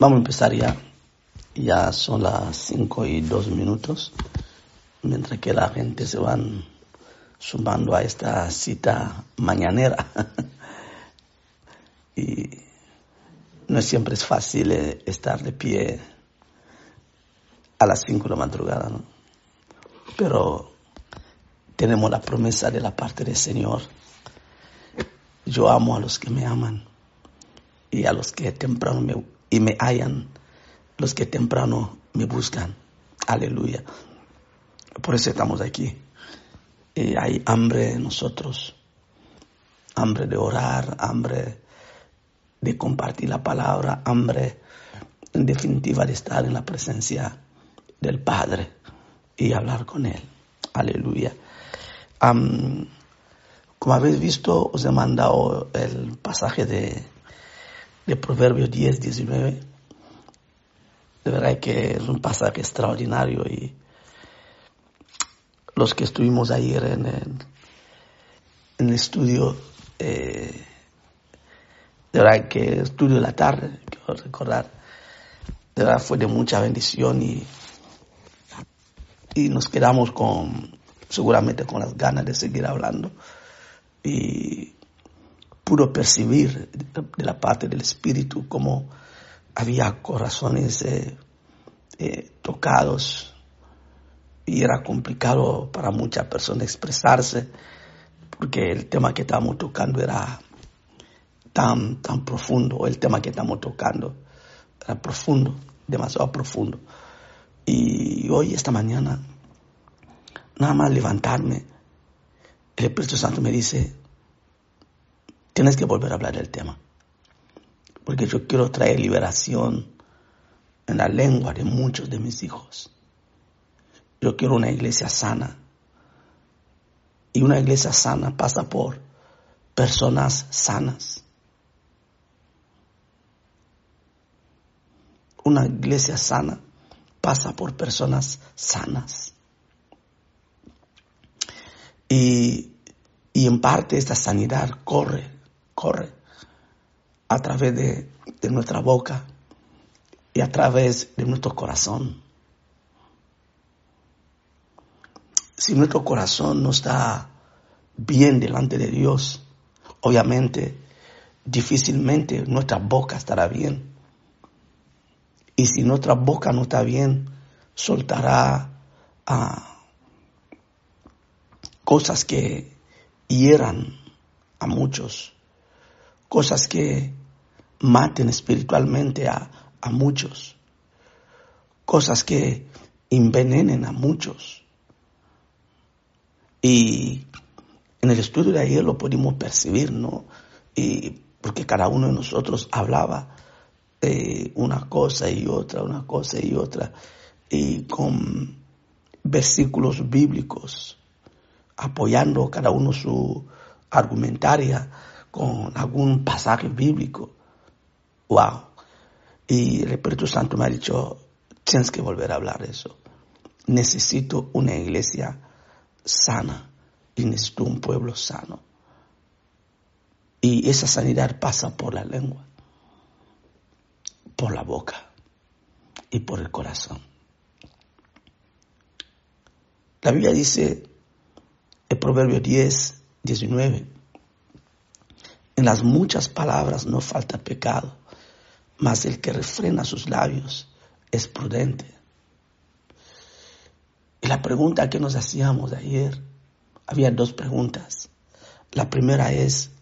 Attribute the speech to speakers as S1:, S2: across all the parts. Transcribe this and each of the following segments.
S1: Vamos a empezar ya. Ya son las 5 y 2 minutos, mientras que la gente se van sumando a esta cita mañanera. y no siempre es fácil eh, estar de pie a las 5 de la madrugada, ¿no? Pero tenemos la promesa de la parte del Señor. Yo amo a los que me aman y a los que temprano me y me hallan los que temprano me buscan. Aleluya. Por eso estamos aquí. Y hay hambre en nosotros, hambre de orar, hambre de compartir la palabra, hambre en definitiva de estar en la presencia del Padre y hablar con Él. Aleluya. como habéis visto, os he mandado el pasaje de de Proverbios 10, 19. De verdad que es un pasaje extraordinario y los que estuvimos ayer en el, estudio, eh, de verdad que estudio de la tarde, quiero recordar, de verdad fue de mucha bendición y, y nos quedamos con, seguramente con las ganas de seguir hablando. Y pudo percibir de la parte del Espíritu como había corazones eh, eh, tocados y era complicado para muchas personas expresarse porque el tema que estábamos tocando era tan, tan profundo, el tema que estamos tocando era profundo, demasiado profundo. Y hoy, esta mañana, nada más levantarme, el Espíritu Santo me dice, tienes que volver a hablar del tema. Porque yo quiero traer liberación en la lengua de muchos de mis hijos. Yo quiero una iglesia sana. Y una iglesia sana pasa por personas sanas. Una iglesia sana pasa por personas sanas. Y, y en parte esta sanidad corre corre a través de, nuestra boca y a través de nuestro corazón. Si nuestro corazón no está bien delante de Dios, obviamente difícilmente nuestra boca estará bien. Y si nuestra boca no está bien, soltará ah, cosas que hieran a muchos cosas que maten espiritualmente a, muchos, cosas que envenenen a muchos. Y en el estudio de ayer lo pudimos percibir, ¿no? Y porque cada uno de nosotros hablaba una cosa y otra, una cosa y otra, y con versículos bíblicos, apoyando cada uno su argumentaria con algún pasaje bíblico. Wow. Y el Espíritu Santo me ha dicho, tienes que volver a hablar de eso. Necesito una iglesia sana y necesito un pueblo sano. Y esa sanidad pasa por la lengua, por la boca y por el corazón. La Biblia dice, el Proverbio 10, 19, en las muchas palabras no falta pecado, mas el que refrena sus labios es prudente. Y la pregunta que nos hacíamos ayer, había dos preguntas. La primera es,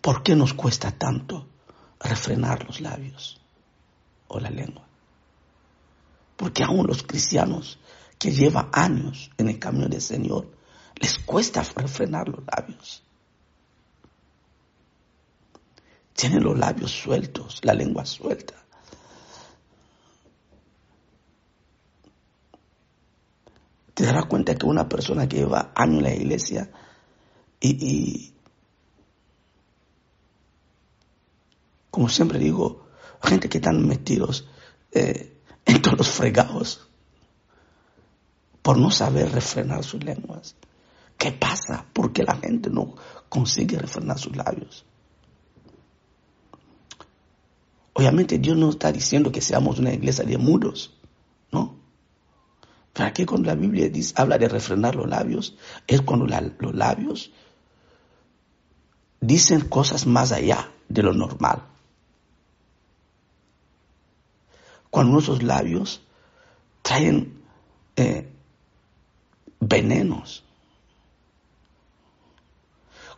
S1: ¿por qué nos cuesta tanto refrenar los labios o la lengua? Porque aún los cristianos que llevan años en el camino del Señor, les cuesta refrenar los labios. Tienen los labios sueltos, la lengua suelta. Te darás cuenta que una persona que lleva años en la iglesia y, como siempre digo, gente que están metidos eh, en todos los fregados por no saber refrenar sus lenguas. ¿Qué pasa? ¿Por qué la gente no consigue refrenar sus labios? Obviamente Dios no está diciendo que seamos una iglesia de mudos, ¿no? Pero aquí cuando la Biblia dice, habla de refrenar los labios, es cuando los labios dicen cosas más allá de lo normal. Cuando nuestros labios traen eh, venenos,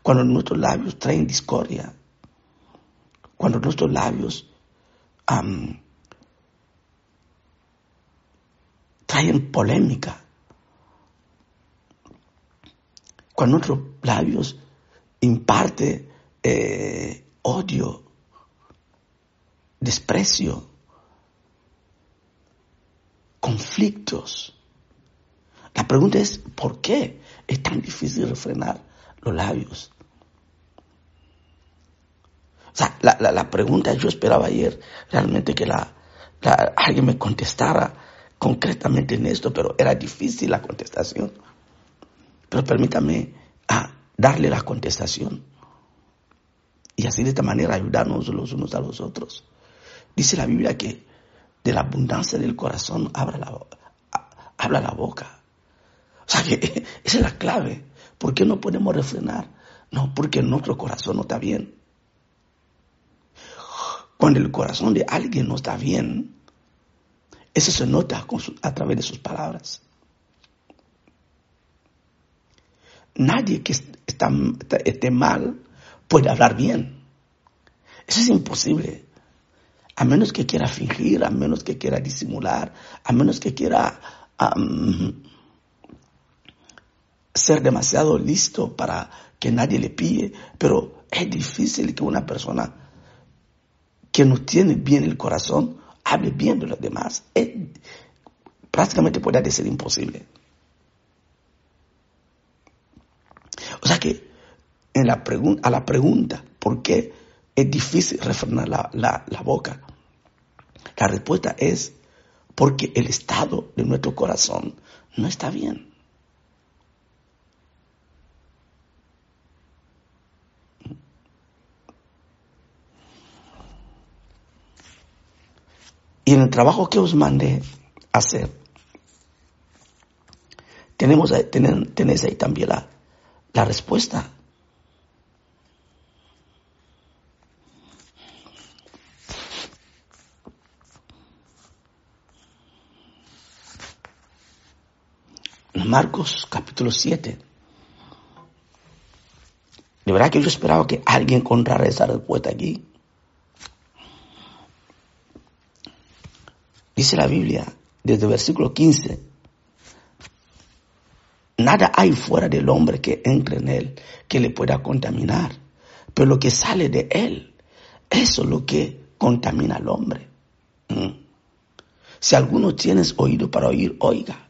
S1: cuando nuestros labios traen discordia, cuando nuestros labios traen polémica, cuando nuestros labios imparte eh, odio, desprecio, conflictos. La pregunta es, ¿por qué es tan difícil refrenar los labios? O sea, la, pregunta yo esperaba ayer realmente que la, alguien me contestara concretamente en esto, pero era difícil la contestación. Pero permítame ah, darle la contestación. Y así de esta manera ayudarnos los unos a los otros. Dice la Biblia que de la abundancia del corazón habla la, habla la boca. O sea que esa es la clave. ¿Por qué no podemos refrenar? No, porque nuestro corazón no está bien. Cuando el corazón de alguien no está bien, eso se nota a través de sus palabras. Nadie que está, esté mal puede hablar bien. Eso es imposible. A menos que quiera fingir, a menos que quiera disimular, a menos que quiera ser demasiado listo para que nadie le pille. Pero es difícil que una persona que no tiene bien el corazón hable bien de los demás. prácticamente puede ser imposible. O sea que en la a la pregunta, ¿por qué es difícil refrenar la boca? La respuesta es porque el estado de nuestro corazón no está bien. Y en el trabajo que os mandé hacer, tenemos ahí, tenéis ahí también la, la respuesta. Marcos capítulo 7. De verdad que yo esperaba que alguien encontrara esa respuesta aquí. Dice la Biblia, desde el versículo 15, nada hay fuera del hombre que entre en él que le pueda contaminar, pero lo que sale de él, eso es lo que contamina al hombre. Mm. Si alguno tienes oído para oír, oiga.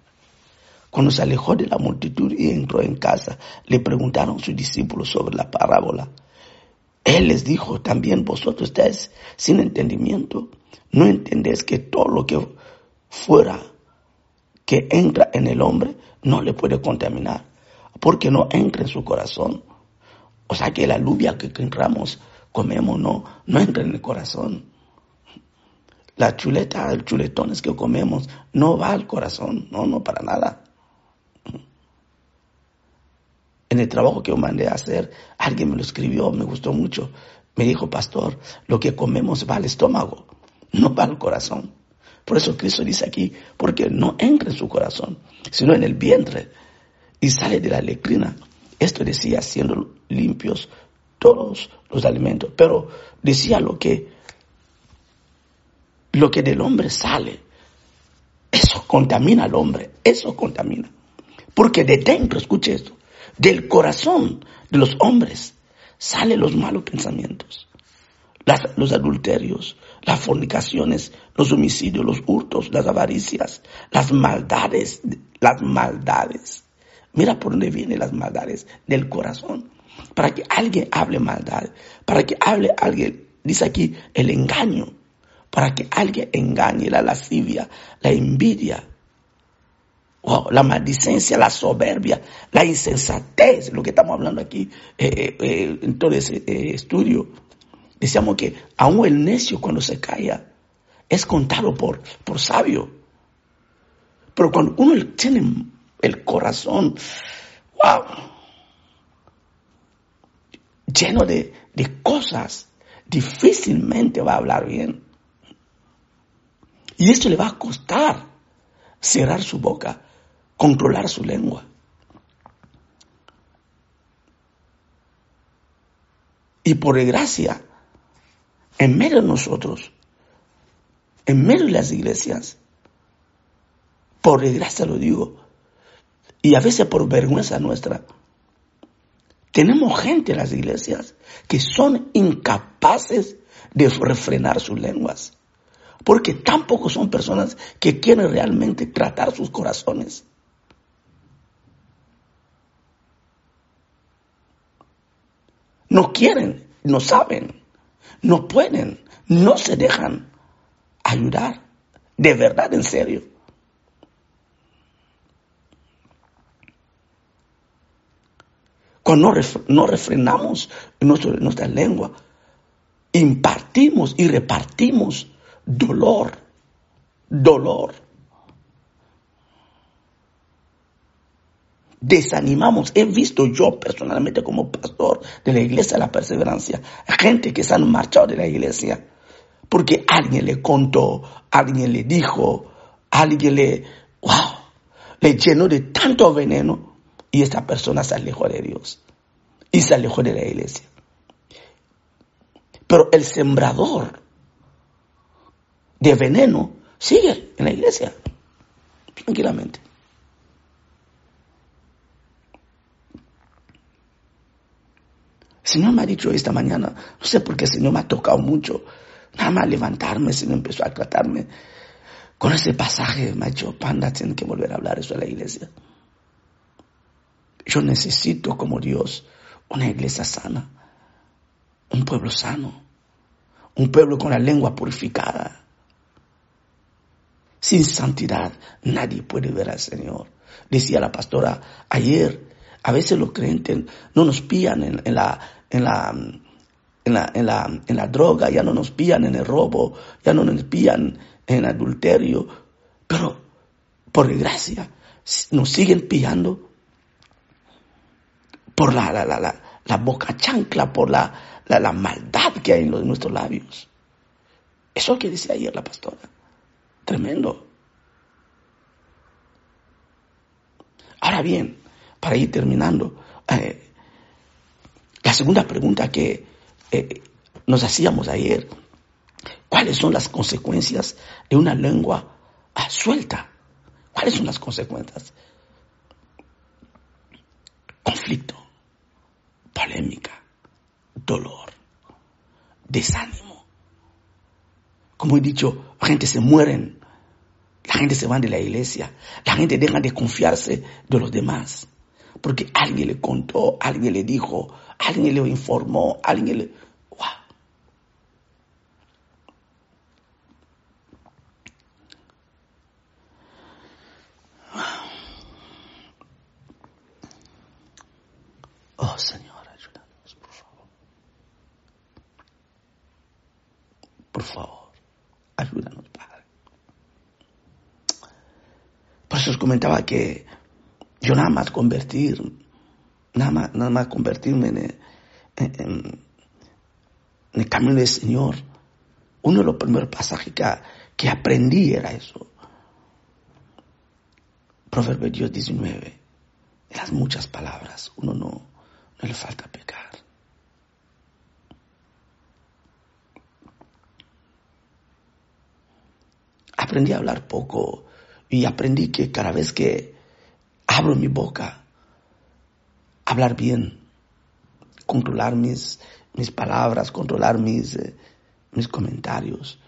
S1: Cuando se alejó de la multitud y entró en casa, le preguntaron sus discípulos sobre la parábola. Él les dijo, también vosotros estáis sin entendimiento. No entendéis que todo lo que fuera que entra en el hombre no le puede contaminar, porque no entra en su corazón. O sea que la lluvia que entramos, comemos, no, no entra en el corazón. La chuleta, el chuletones que comemos, no va al corazón, no, no, para nada. En el trabajo que yo mandé a hacer, alguien me lo escribió, me gustó mucho. Me dijo, pastor, lo que comemos va al estómago no va al corazón. Por eso Cristo dice aquí, porque no entra en su corazón, sino en el vientre y sale de la lecrina. Esto decía siendo limpios todos los alimentos, pero decía lo que lo que del hombre sale, eso contamina al hombre, eso contamina. Porque de dentro, escuche esto, del corazón de los hombres salen los malos pensamientos, los adulterios, las fornicaciones, los homicidios, los hurtos, las avaricias, las maldades, las maldades. Mira por dónde vienen las maldades del corazón. Para que alguien hable maldad, para que hable alguien, dice aquí, el engaño, para que alguien engañe la lascivia, la envidia, la maldicencia, la soberbia, la insensatez, lo que estamos hablando aquí eh, eh, en todo ese eh, estudio Decíamos que aún el necio cuando se calla es contado por, por sabio. Pero cuando uno tiene el corazón, wow, lleno de, de cosas, difícilmente va a hablar bien. Y esto le va a costar cerrar su boca, controlar su lengua. Y por gracia, en medio de nosotros, en medio de las iglesias, por desgracia lo digo, y a veces por vergüenza nuestra, tenemos gente en las iglesias que son incapaces de refrenar sus lenguas, porque tampoco son personas que quieren realmente tratar sus corazones. No quieren, no saben, no pueden, no se dejan ayudar. De verdad, en serio. Cuando no, refrenamos nuestra lengua, impartimos y repartimos dolor, dolor. Desanimamos. He visto yo personalmente como pastor de la iglesia la perseverancia, gente que se han marchado de la iglesia porque alguien le contó, alguien le dijo, alguien le, wow, le llenó de tanto veneno y esta persona se alejó de Dios y se alejó de la iglesia. Pero el sembrador de veneno sigue en la iglesia, tranquilamente. Señor me ha dicho esta mañana, no sé por qué el Señor me ha tocado mucho, nada más levantarme, el Señor empezó a tratarme con ese pasaje, me ha dicho, panda, tiene que volver a hablar eso a la iglesia. Yo necesito como Dios una iglesia sana, un pueblo sano, un pueblo con la lengua purificada. Sin santidad nadie puede ver al Señor. Decía la pastora ayer, a veces los creyentes no nos pillan en, la, en, la, en, la, en, la, en la droga, ya no nos pillan en el robo, ya no nos pillan en adulterio, pero por desgracia nos siguen pillando por la, la, la, la boca chancla, por la, maldad que hay en, los, nuestros labios. Eso es lo que decía ayer la pastora. Tremendo. Ahora bien, para ir terminando, eh, la segunda pregunta que eh, nos hacíamos ayer, ¿cuáles son las consecuencias de una lengua ah, suelta? ¿Cuáles son las consecuencias? Conflicto polémica, dolor, desánimo. Como he dicho, la gente se mueren, la gente se va de la iglesia, la gente deja de confiarse de los demás, porque alguien le contó, alguien le dijo, alguien le informó, alguien le... Oh Señor. Por favor, ayúdanos, Padre. Por eso os comentaba que yo nada más convertir, nada más, nada más convertirme en, en, el camino del Señor, uno de los primeros pasajes que, aprendí era eso. Proverbios 19. En las muchas palabras, uno no, no le falta pecar. aprendí a hablar poco y aprendí que cada vez que abro mi boca, hablar bien, controlar mis, mis palabras, controlar mis, eh, mis comentarios.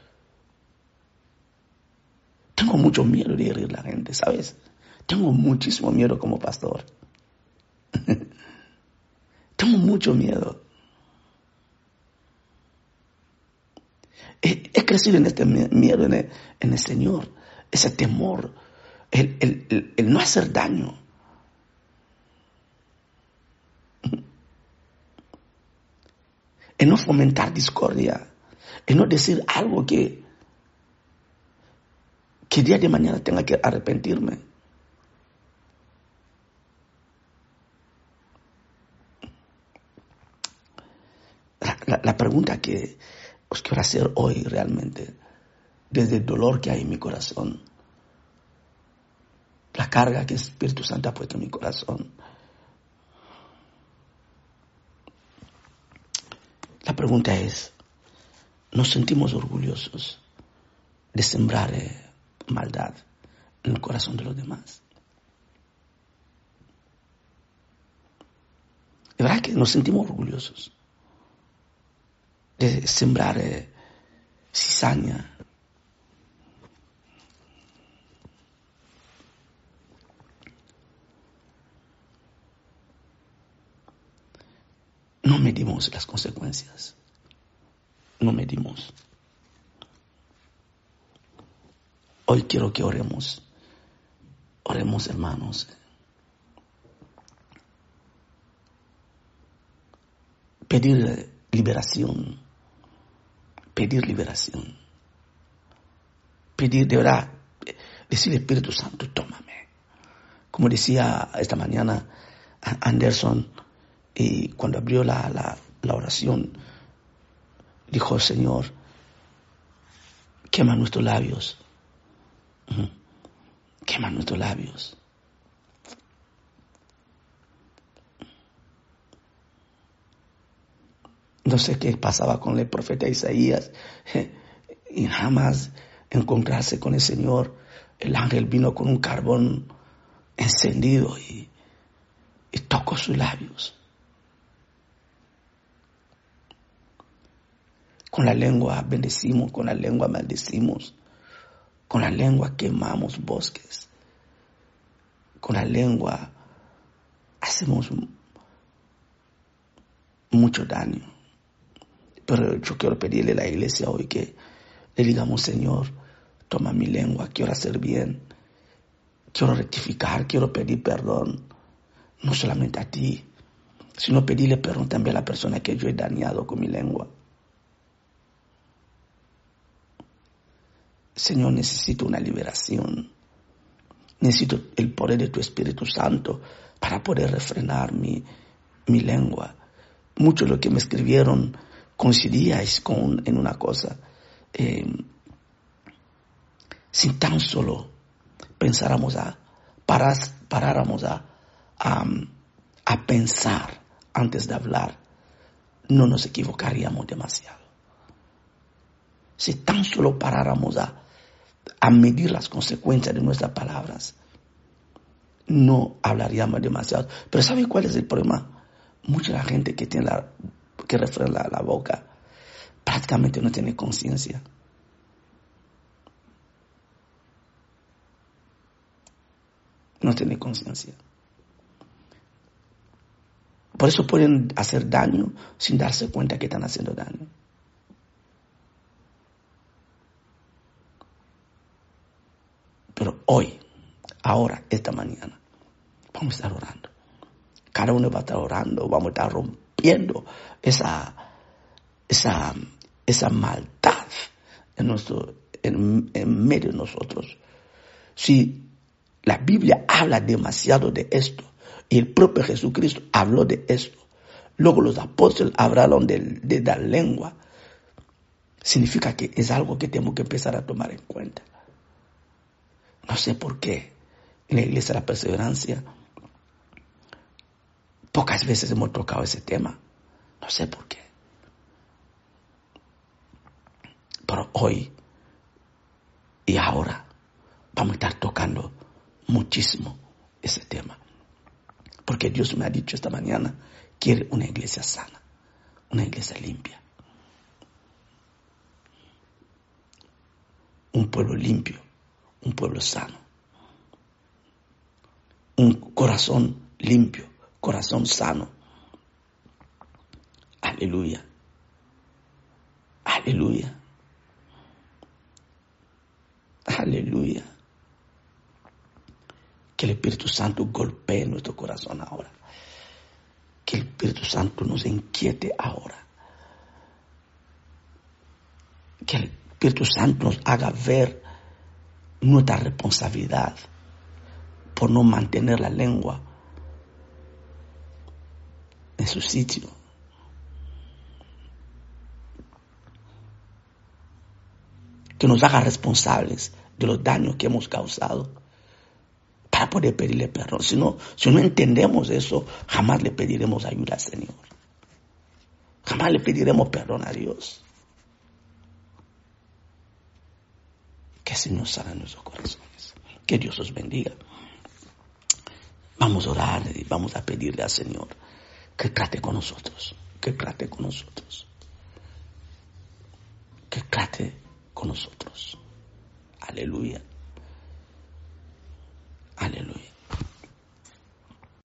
S1: Tengo mucho miedo de herir a la gente, ¿sabes? Tengo muchísimo miedo como pastor. Tengo mucho miedo. He, crecido en este miedo en el, Señor, ese temor, el, no hacer daño. En no fomentar discordia, en no decir algo que, que día de mañana tenga que arrepentirme. La, pregunta que os quiero hacer hoy realmente, desde el dolor que hay en mi corazón, la carga que el Espíritu Santo ha puesto en mi corazón, pregunta es, ¿nos sentimos orgullosos de sembrar eh, maldad en el corazón de los demás? De verdad que nos sentimos orgullosos de sembrar eh, cizaña. No las consecuencias. No medimos. Hoy quiero que oremos. Oremos, hermanos. Pedir liberación. Pedir liberación. Pedir de verdad, decir Espíritu Santo, tómame. Como decía esta mañana Anderson, y cuando abrió la, oración, dijo, Señor, quema nuestros labios. Quema nuestros labios. No sé qué pasaba con el profeta Isaías y jamás encontrarse con el Señor. El ángel vino con un carbón encendido y, y tocó sus labios. Con la lengua bendecimos, con la lengua maldecimos, con la lengua quemamos bosques, con la lengua hacemos mucho daño. Pero yo quiero pedirle a la iglesia hoy que le digamos, Señor, toma mi lengua, quiero hacer bien, quiero rectificar, quiero pedir perdón, no solamente a ti, sino pedirle perdón también a la persona que yo he dañado con mi lengua. Señor, necesito una liberación. Necesito el poder de tu Espíritu Santo para poder refrenar mi, mi lengua. Mucho de lo que me escribieron coincidíais con, en una cosa. Eh, si tan solo pensáramos a, paráramos a, a, a pensar antes de hablar, no nos equivocaríamos demasiado. Si tan solo paráramos a a medir las consecuencias de nuestras palabras, no hablaríamos demasiado. Pero ¿sabe cuál es el problema? Mucha gente que tiene la, que refrena la, boca prácticamente no tiene conciencia. No tiene conciencia. Por eso pueden hacer daño sin darse cuenta que están haciendo daño. Pero hoy, ahora, esta mañana, vamos a estar orando. Cada uno va a estar orando, vamos a estar rompiendo esa, esa, esa maldad en, nuestro, en, en medio de nosotros. Si la Biblia habla demasiado de esto, y el propio Jesucristo habló de esto, luego los apóstoles hablaron de, de la lengua, significa que es algo que tenemos que empezar a tomar en cuenta. No sé por qué en la iglesia de la perseverancia pocas veces hemos tocado ese tema. No sé por qué. Pero hoy y ahora vamos a estar tocando muchísimo ese tema. Porque Dios me ha dicho esta mañana, quiere una iglesia sana, una iglesia limpia. Un pueblo limpio un pueblo sano, un corazón limpio, corazón sano. Aleluya. Aleluya. Aleluya. Que el Espíritu Santo golpee nuestro corazón ahora. Que el Espíritu Santo nos inquiete ahora. que el Espíritu Santo nos haga ver nuestra responsabilidad por no mantener la lengua en su sitio. Que nos haga responsables de los daños que hemos causado para poder pedirle perdón. Si no, si no entendemos eso, jamás le pediremos ayuda al Señor. Jamás le pediremos perdón a Dios. Que el Señor sana nuestros corazones. Que Dios os bendiga. Vamos a orar y vamos a pedirle al Señor que trate con nosotros, que trate con nosotros, que trate con nosotros. Aleluya. Aleluya.